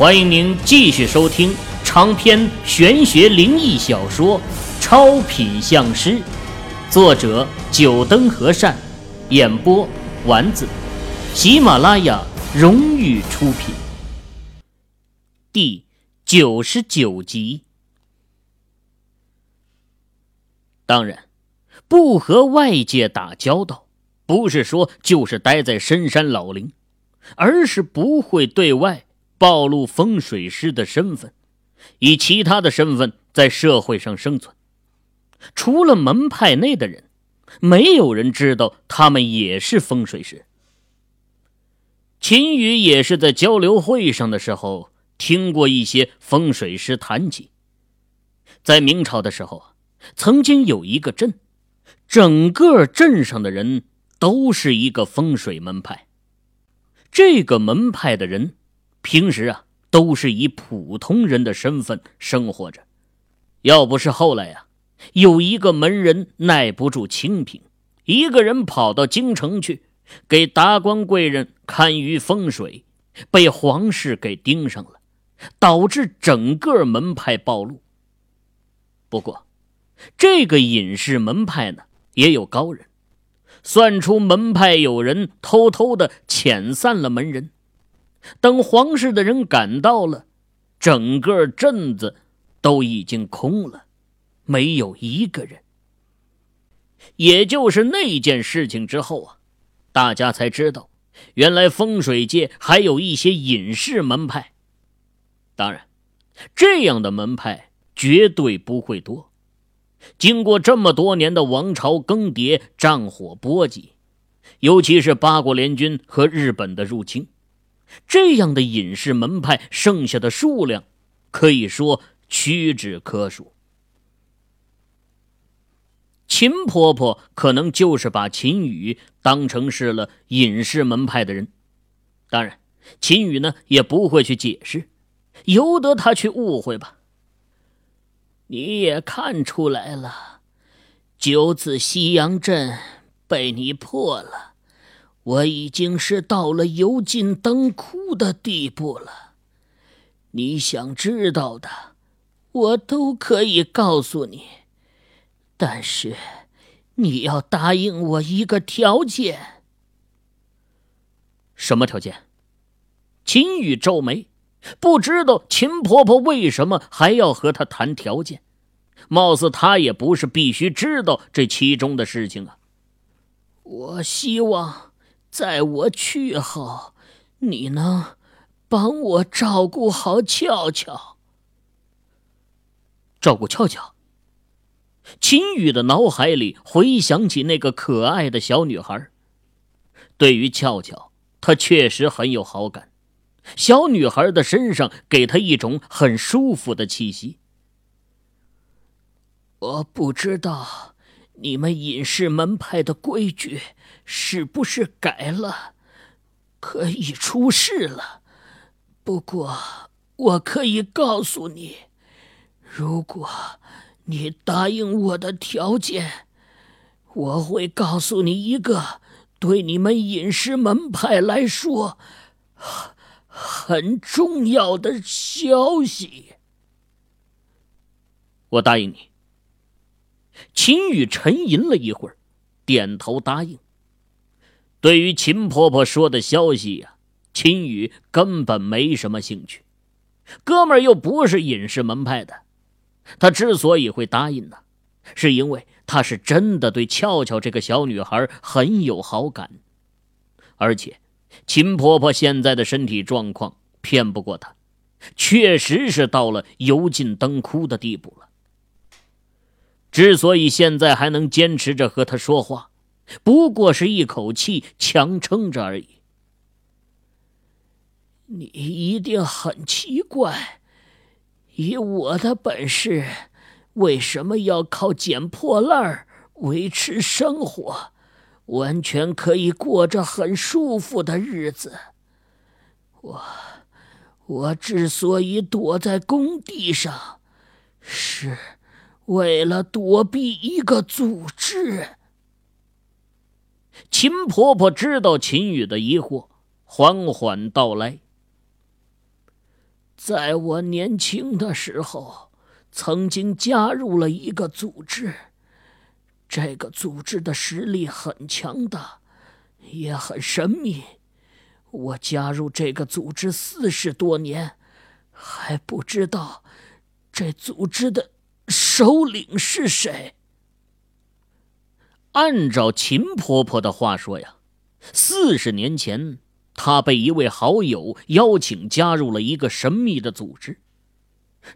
欢迎您继续收听长篇玄学灵异小说《超品相师》，作者：九灯和善，演播：丸子，喜马拉雅荣誉出品。第九十九集。当然，不和外界打交道，不是说就是待在深山老林，而是不会对外。暴露风水师的身份，以其他的身份在社会上生存。除了门派内的人，没有人知道他们也是风水师。秦宇也是在交流会上的时候听过一些风水师谈起，在明朝的时候啊，曾经有一个镇，整个镇上的人都是一个风水门派，这个门派的人。平时啊，都是以普通人的身份生活着。要不是后来啊，有一个门人耐不住清贫，一个人跑到京城去给达官贵人看舆风水，被皇室给盯上了，导致整个门派暴露。不过，这个隐士门派呢，也有高人，算出门派有人偷偷的遣散了门人。等皇室的人赶到了，整个镇子都已经空了，没有一个人。也就是那件事情之后啊，大家才知道，原来风水界还有一些隐士门派。当然，这样的门派绝对不会多。经过这么多年的王朝更迭、战火波及，尤其是八国联军和日本的入侵。这样的隐士门派剩下的数量，可以说屈指可数。秦婆婆可能就是把秦羽当成是了隐士门派的人，当然，秦羽呢也不会去解释，由得他去误会吧。你也看出来了，九子西洋阵被你破了。我已经是到了油尽灯枯的地步了，你想知道的，我都可以告诉你，但是你要答应我一个条件。什么条件？秦宇皱眉，不知道秦婆婆为什么还要和他谈条件，貌似他也不是必须知道这其中的事情啊。我希望。在我去后，你能帮我照顾好俏俏。照顾俏俏。秦宇的脑海里回想起那个可爱的小女孩，对于俏俏，他确实很有好感。小女孩的身上给他一种很舒服的气息。我不知道。你们隐士门派的规矩是不是改了？可以出事了。不过我可以告诉你，如果你答应我的条件，我会告诉你一个对你们隐士门派来说很重要的消息。我答应你。秦羽沉吟了一会儿，点头答应。对于秦婆婆说的消息呀，秦羽根本没什么兴趣。哥们儿又不是隐士门派的，他之所以会答应呢，是因为他是真的对俏俏这个小女孩很有好感，而且秦婆婆现在的身体状况骗不过他，确实是到了油尽灯枯的地步了。之所以现在还能坚持着和他说话，不过是一口气强撑着而已。你一定很奇怪，以我的本事，为什么要靠捡破烂儿维持生活？完全可以过着很舒服的日子。我，我之所以躲在工地上，是。为了躲避一个组织，秦婆婆知道秦宇的疑惑，缓缓道来：“在我年轻的时候，曾经加入了一个组织。这个组织的实力很强大，也很神秘。我加入这个组织四十多年，还不知道这组织的首领是谁。按照秦婆婆的话说呀，四十年前，她被一位好友邀请加入了一个神秘的组织。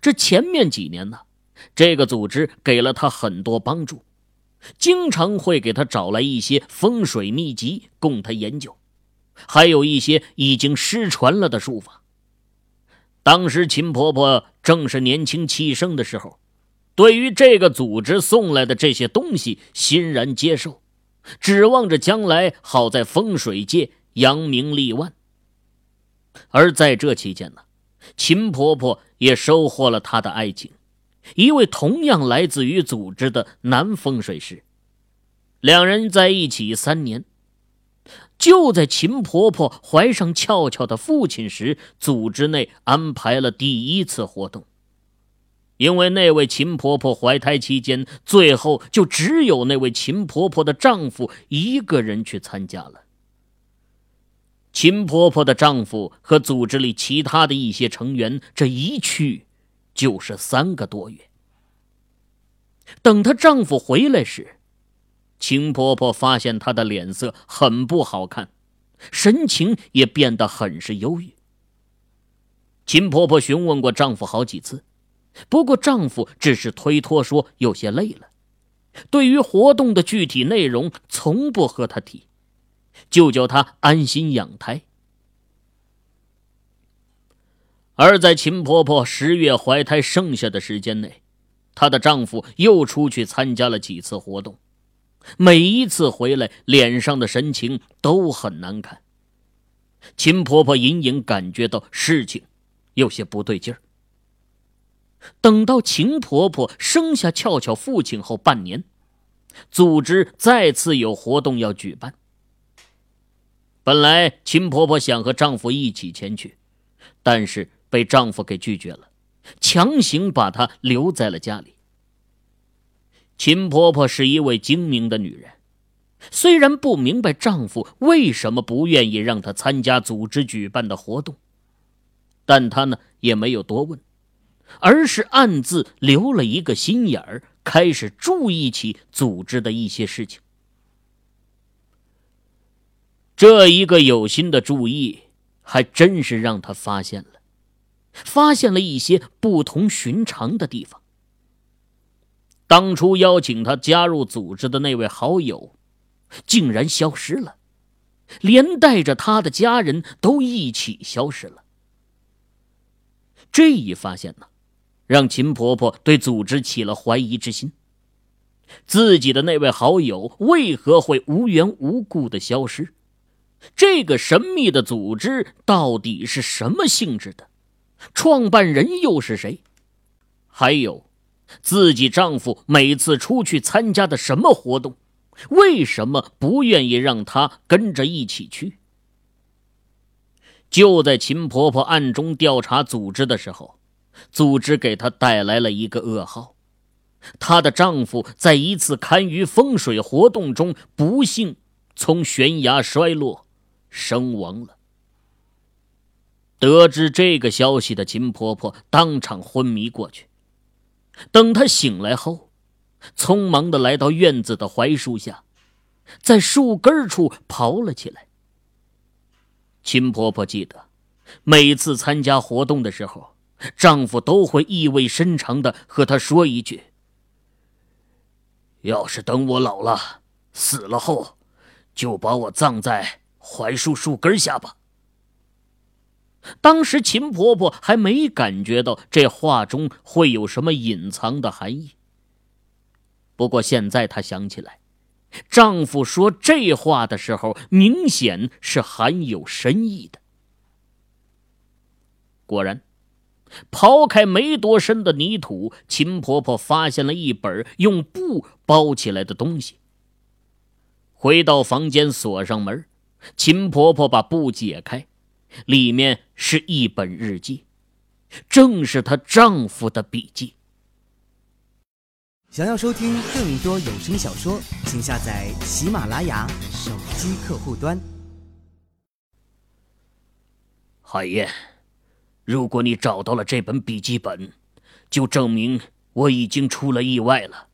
这前面几年呢，这个组织给了她很多帮助，经常会给她找来一些风水秘籍供她研究。还有一些已经失传了的术法。当时秦婆婆正是年轻气盛的时候，对于这个组织送来的这些东西欣然接受，指望着将来好在风水界扬名立万。而在这期间呢，秦婆婆也收获了她的爱情，一位同样来自于组织的男风水师，两人在一起三年。就在秦婆婆怀上俏俏的父亲时，组织内安排了第一次活动。因为那位秦婆婆怀胎期间，最后就只有那位秦婆婆的丈夫一个人去参加了。秦婆婆的丈夫和组织里其他的一些成员，这一去就是三个多月。等她丈夫回来时，秦婆婆发现她的脸色很不好看，神情也变得很是忧郁。秦婆婆询问过丈夫好几次，不过丈夫只是推脱说有些累了。对于活动的具体内容，从不和她提，就叫她安心养胎。而在秦婆婆十月怀胎剩下的时间内，她的丈夫又出去参加了几次活动。每一次回来，脸上的神情都很难看。秦婆婆隐隐感觉到事情有些不对劲儿。等到秦婆婆生下俏俏父亲后半年，组织再次有活动要举办。本来秦婆婆想和丈夫一起前去，但是被丈夫给拒绝了，强行把她留在了家里。秦婆婆是一位精明的女人，虽然不明白丈夫为什么不愿意让她参加组织举办的活动，但她呢也没有多问，而是暗自留了一个心眼儿，开始注意起组织的一些事情。这一个有心的注意，还真是让他发现了，发现了一些不同寻常的地方。当初邀请他加入组织的那位好友，竟然消失了，连带着他的家人都一起消失了。这一发现呢，让秦婆婆对组织起了怀疑之心。自己的那位好友为何会无缘无故的消失？这个神秘的组织到底是什么性质的？创办人又是谁？还有？自己丈夫每次出去参加的什么活动，为什么不愿意让她跟着一起去？就在秦婆婆暗中调查组织的时候，组织给她带来了一个噩耗：她的丈夫在一次堪舆风水活动中不幸从悬崖摔落，身亡了。得知这个消息的秦婆婆当场昏迷过去。等她醒来后，匆忙的来到院子的槐树下，在树根处刨了起来。秦婆婆记得，每次参加活动的时候，丈夫都会意味深长的和她说一句：“要是等我老了死了后，就把我葬在槐树树根下吧。”当时秦婆婆还没感觉到这话中会有什么隐藏的含义。不过现在她想起来，丈夫说这话的时候，明显是含有深意的。果然，刨开没多深的泥土，秦婆婆发现了一本用布包起来的东西。回到房间，锁上门，秦婆婆把布解开。里面是一本日记，正是她丈夫的笔记。想要收听更多有声小说，请下载喜马拉雅手机客户端。海燕，如果你找到了这本笔记本，就证明我已经出了意外了。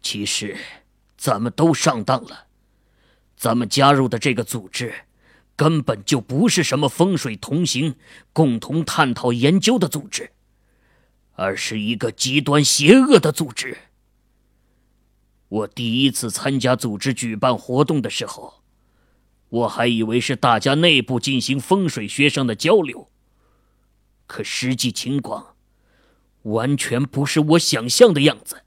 其实，咱们都上当了。咱们加入的这个组织，根本就不是什么风水同行、共同探讨研究的组织，而是一个极端邪恶的组织。我第一次参加组织举办活动的时候，我还以为是大家内部进行风水学上的交流，可实际情况，完全不是我想象的样子。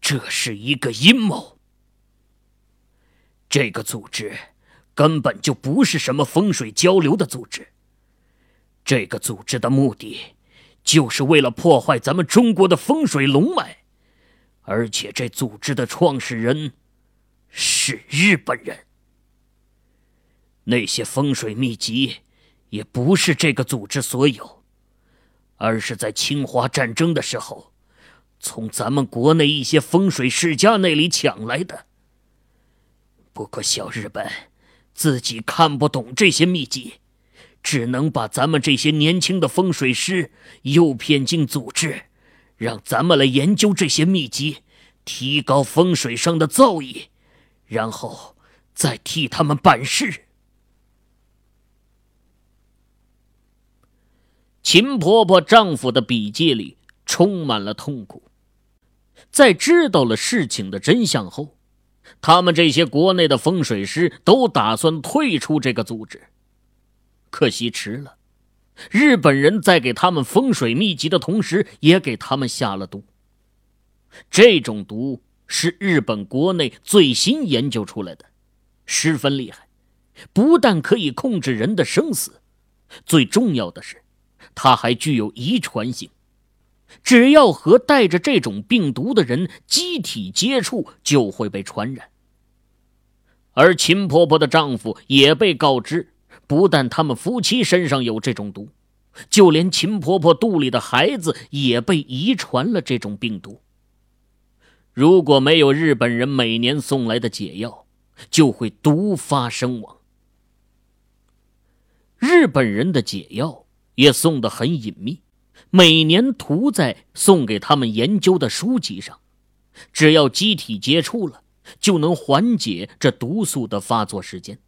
这是一个阴谋。这个组织根本就不是什么风水交流的组织。这个组织的目的，就是为了破坏咱们中国的风水龙脉，而且这组织的创始人是日本人。那些风水秘籍也不是这个组织所有，而是在侵华战争的时候。从咱们国内一些风水世家那里抢来的。不过小日本自己看不懂这些秘籍，只能把咱们这些年轻的风水师诱骗进组织，让咱们来研究这些秘籍，提高风水上的造诣，然后再替他们办事。秦婆婆丈夫的笔记里充满了痛苦。在知道了事情的真相后，他们这些国内的风水师都打算退出这个组织。可惜迟了，日本人在给他们风水秘籍的同时，也给他们下了毒。这种毒是日本国内最新研究出来的，十分厉害，不但可以控制人的生死，最重要的是，它还具有遗传性。只要和带着这种病毒的人机体接触，就会被传染。而秦婆婆的丈夫也被告知，不但他们夫妻身上有这种毒，就连秦婆婆肚里的孩子也被遗传了这种病毒。如果没有日本人每年送来的解药，就会毒发身亡。日本人的解药也送得很隐秘。每年涂在送给他们研究的书籍上，只要机体接触了，就能缓解这毒素的发作时间。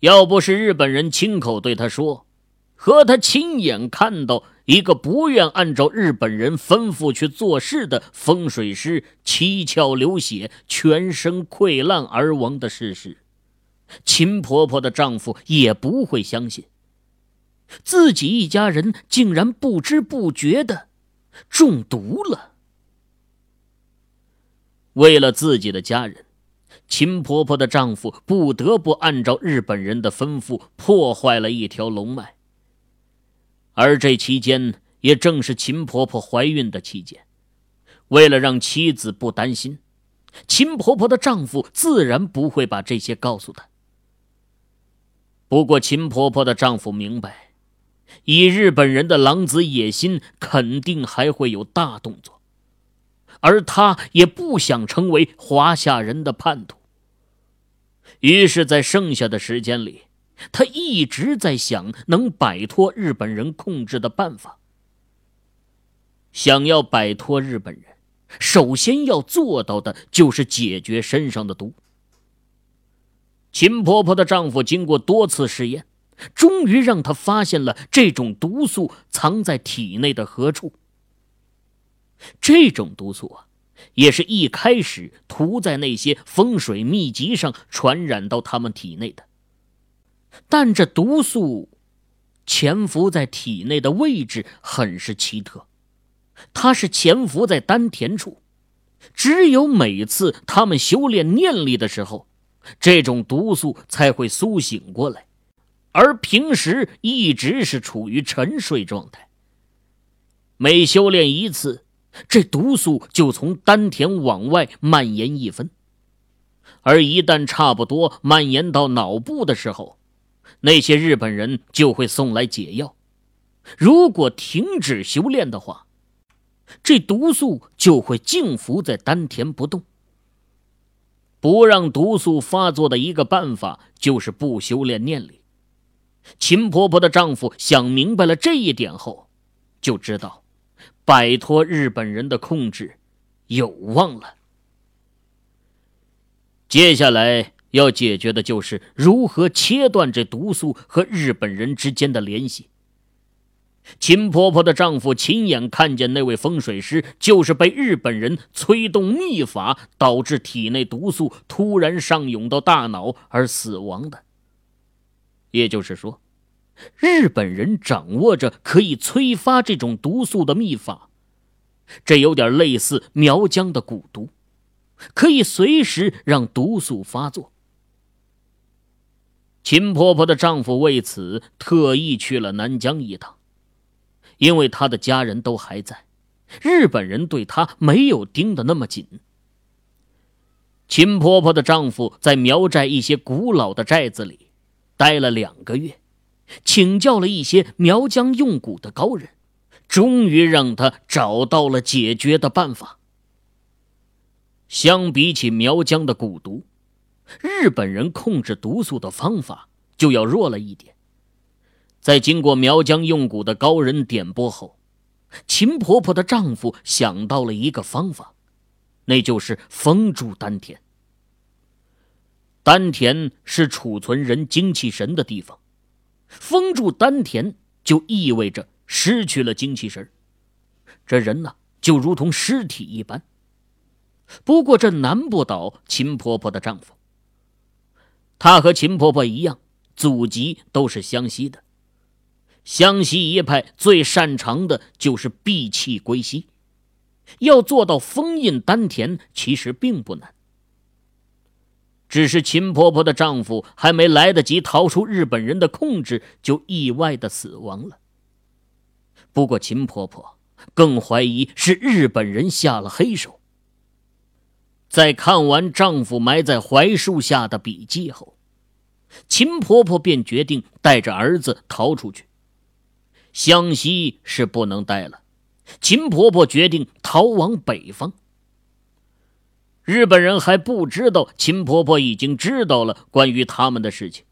要不是日本人亲口对他说，和他亲眼看到一个不愿按照日本人吩咐去做事的风水师七窍流血、全身溃烂而亡的事实，秦婆婆的丈夫也不会相信。自己一家人竟然不知不觉的中毒了。为了自己的家人，秦婆婆的丈夫不得不按照日本人的吩咐破坏了一条龙脉。而这期间，也正是秦婆婆怀孕的期间。为了让妻子不担心，秦婆婆的丈夫自然不会把这些告诉她。不过，秦婆婆的丈夫明白。以日本人的狼子野心，肯定还会有大动作，而他也不想成为华夏人的叛徒。于是，在剩下的时间里，他一直在想能摆脱日本人控制的办法。想要摆脱日本人，首先要做到的就是解决身上的毒。秦婆婆的丈夫经过多次试验。终于让他发现了这种毒素藏在体内的何处。这种毒素啊，也是一开始涂在那些风水秘籍上传染到他们体内的。但这毒素潜伏在体内的位置很是奇特，它是潜伏在丹田处，只有每次他们修炼念力的时候，这种毒素才会苏醒过来。而平时一直是处于沉睡状态。每修炼一次，这毒素就从丹田往外蔓延一分，而一旦差不多蔓延到脑部的时候，那些日本人就会送来解药，如果停止修炼的话，这毒素就会静伏在丹田不动。不让毒素发作的一个办法就是不修炼念力。秦婆婆的丈夫想明白了这一点后，就知道摆脱日本人的控制有望了。接下来要解决的就是如何切断这毒素和日本人之间的联系。秦婆婆的丈夫亲眼看见那位风水师就是被日本人催动秘法，导致体内毒素突然上涌到大脑而死亡的。也就是说，日本人掌握着可以催发这种毒素的秘法，这有点类似苗疆的蛊毒，可以随时让毒素发作。秦婆婆的丈夫为此特意去了南疆一趟。因为他的家人都还在，日本人对他没有盯得那么紧。秦婆婆的丈夫在苗寨一些古老的寨子里待了两个月，请教了一些苗疆用蛊的高人，终于让他找到了解决的办法。相比起苗疆的蛊毒，日本人控制毒素的方法就要弱了一点。在经过苗疆用蛊的高人点拨后，秦婆婆的丈夫想到了一个方法，那就是封住丹田。丹田是储存人精气神的地方，封住丹田就意味着失去了精气神，这人呢就如同尸体一般。不过这难不倒秦婆婆的丈夫，他和秦婆婆一样，祖籍都是湘西的。湘西一派最擅长的就是闭气归西，要做到封印丹田，其实并不难。只是秦婆婆的丈夫还没来得及逃出日本人的控制，就意外的死亡了。不过秦婆婆更怀疑是日本人下了黑手。在看完丈夫埋在槐树下的笔记后，秦婆婆便决定带着儿子逃出去。湘西是不能待了，秦婆婆决定逃往北方。日本人还不知道秦婆婆已经知道了关于他们的事情。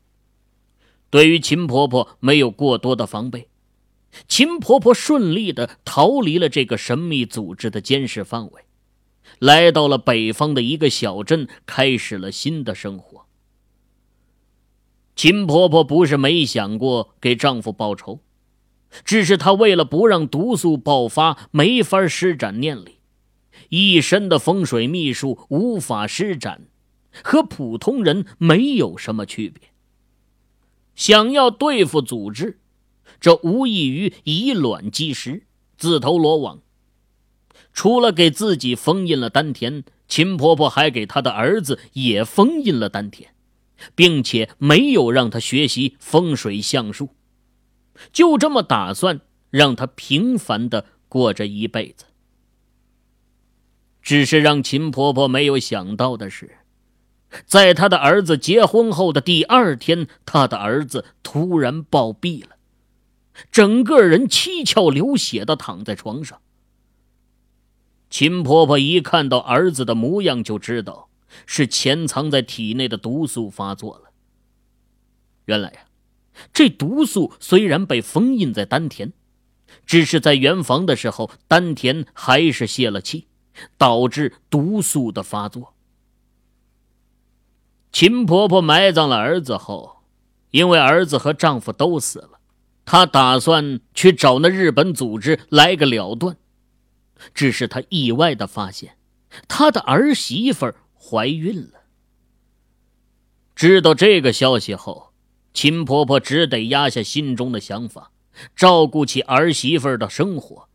对于秦婆婆没有过多的防备，秦婆婆顺利的逃离了这个神秘组织的监视范围，来到了北方的一个小镇，开始了新的生活。秦婆婆不是没想过给丈夫报仇。只是她为了不让毒素爆发，没法施展念力，一身的风水秘术无法施展，和普通人没有什么区别。想要对付组织，这无异于以卵击石，自投罗网。除了给自己封印了丹田，秦婆婆还给她的儿子也封印了丹田，并且没有让他学习风水相术。就这么打算让他平凡的过着一辈子。只是让秦婆婆没有想到的是，在她的儿子结婚后的第二天，她的儿子突然暴毙了，整个人七窍流血的躺在床上。秦婆婆一看到儿子的模样，就知道是潜藏在体内的毒素发作了。原来呀。这毒素虽然被封印在丹田，只是在圆房的时候，丹田还是泄了气，导致毒素的发作。秦婆婆埋葬了儿子后，因为儿子和丈夫都死了，她打算去找那日本组织来个了断。只是她意外的发现，她的儿媳妇怀孕了。知道这个消息后。秦婆婆只得压下心中的想法，照顾起儿媳妇的生活。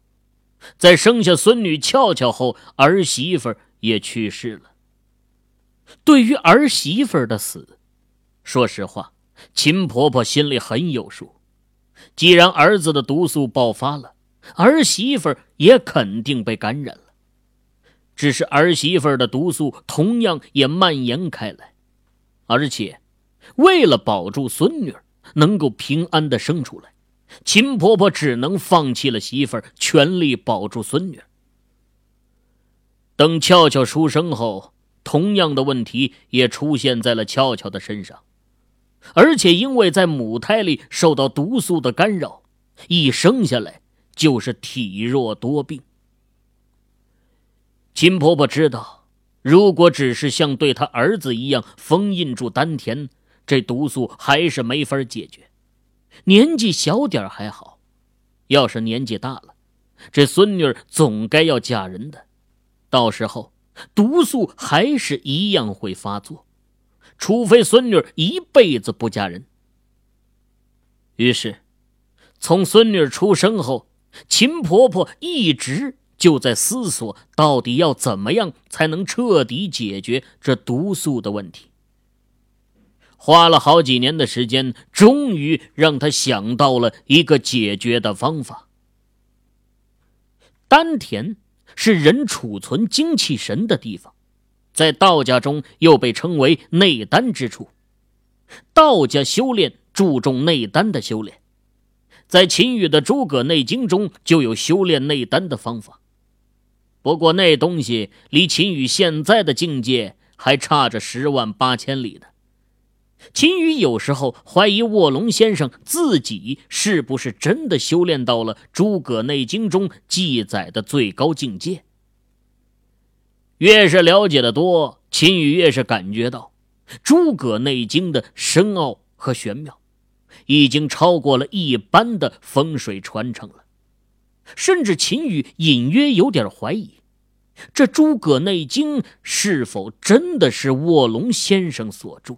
在生下孙女俏俏后，儿媳妇也去世了。对于儿媳妇的死，说实话，秦婆婆心里很有数。既然儿子的毒素爆发了，儿媳妇也肯定被感染了。只是儿媳妇的毒素同样也蔓延开来，而且。为了保住孙女儿能够平安的生出来，秦婆婆只能放弃了媳妇儿，全力保住孙女。等俏俏出生后，同样的问题也出现在了俏俏的身上，而且因为在母胎里受到毒素的干扰，一生下来就是体弱多病。秦婆婆知道，如果只是像对她儿子一样封印住丹田，这毒素还是没法解决。年纪小点还好，要是年纪大了，这孙女总该要嫁人的。到时候，毒素还是一样会发作，除非孙女一辈子不嫁人。于是，从孙女出生后，秦婆婆一直就在思索，到底要怎么样才能彻底解决这毒素的问题。花了好几年的时间，终于让他想到了一个解决的方法。丹田。是人储存精气神的地方，在道家中又被称为内丹之处。道家修炼注重内丹的修炼，在秦羽的《诸葛内经》中就有修炼内丹的方法。不过那东西离秦羽现在的境界还差着十万八千里呢。秦羽有时候怀疑卧龙先生自己是不是真的修炼到了《诸葛内经》中记载的最高境界。越是了解的多，秦羽越是感觉到《诸葛内经》的深奥和玄妙，已经超过了一般的风水传承了。甚至秦羽隐约有点怀疑，这《诸葛内经》是否真的是卧龙先生所著。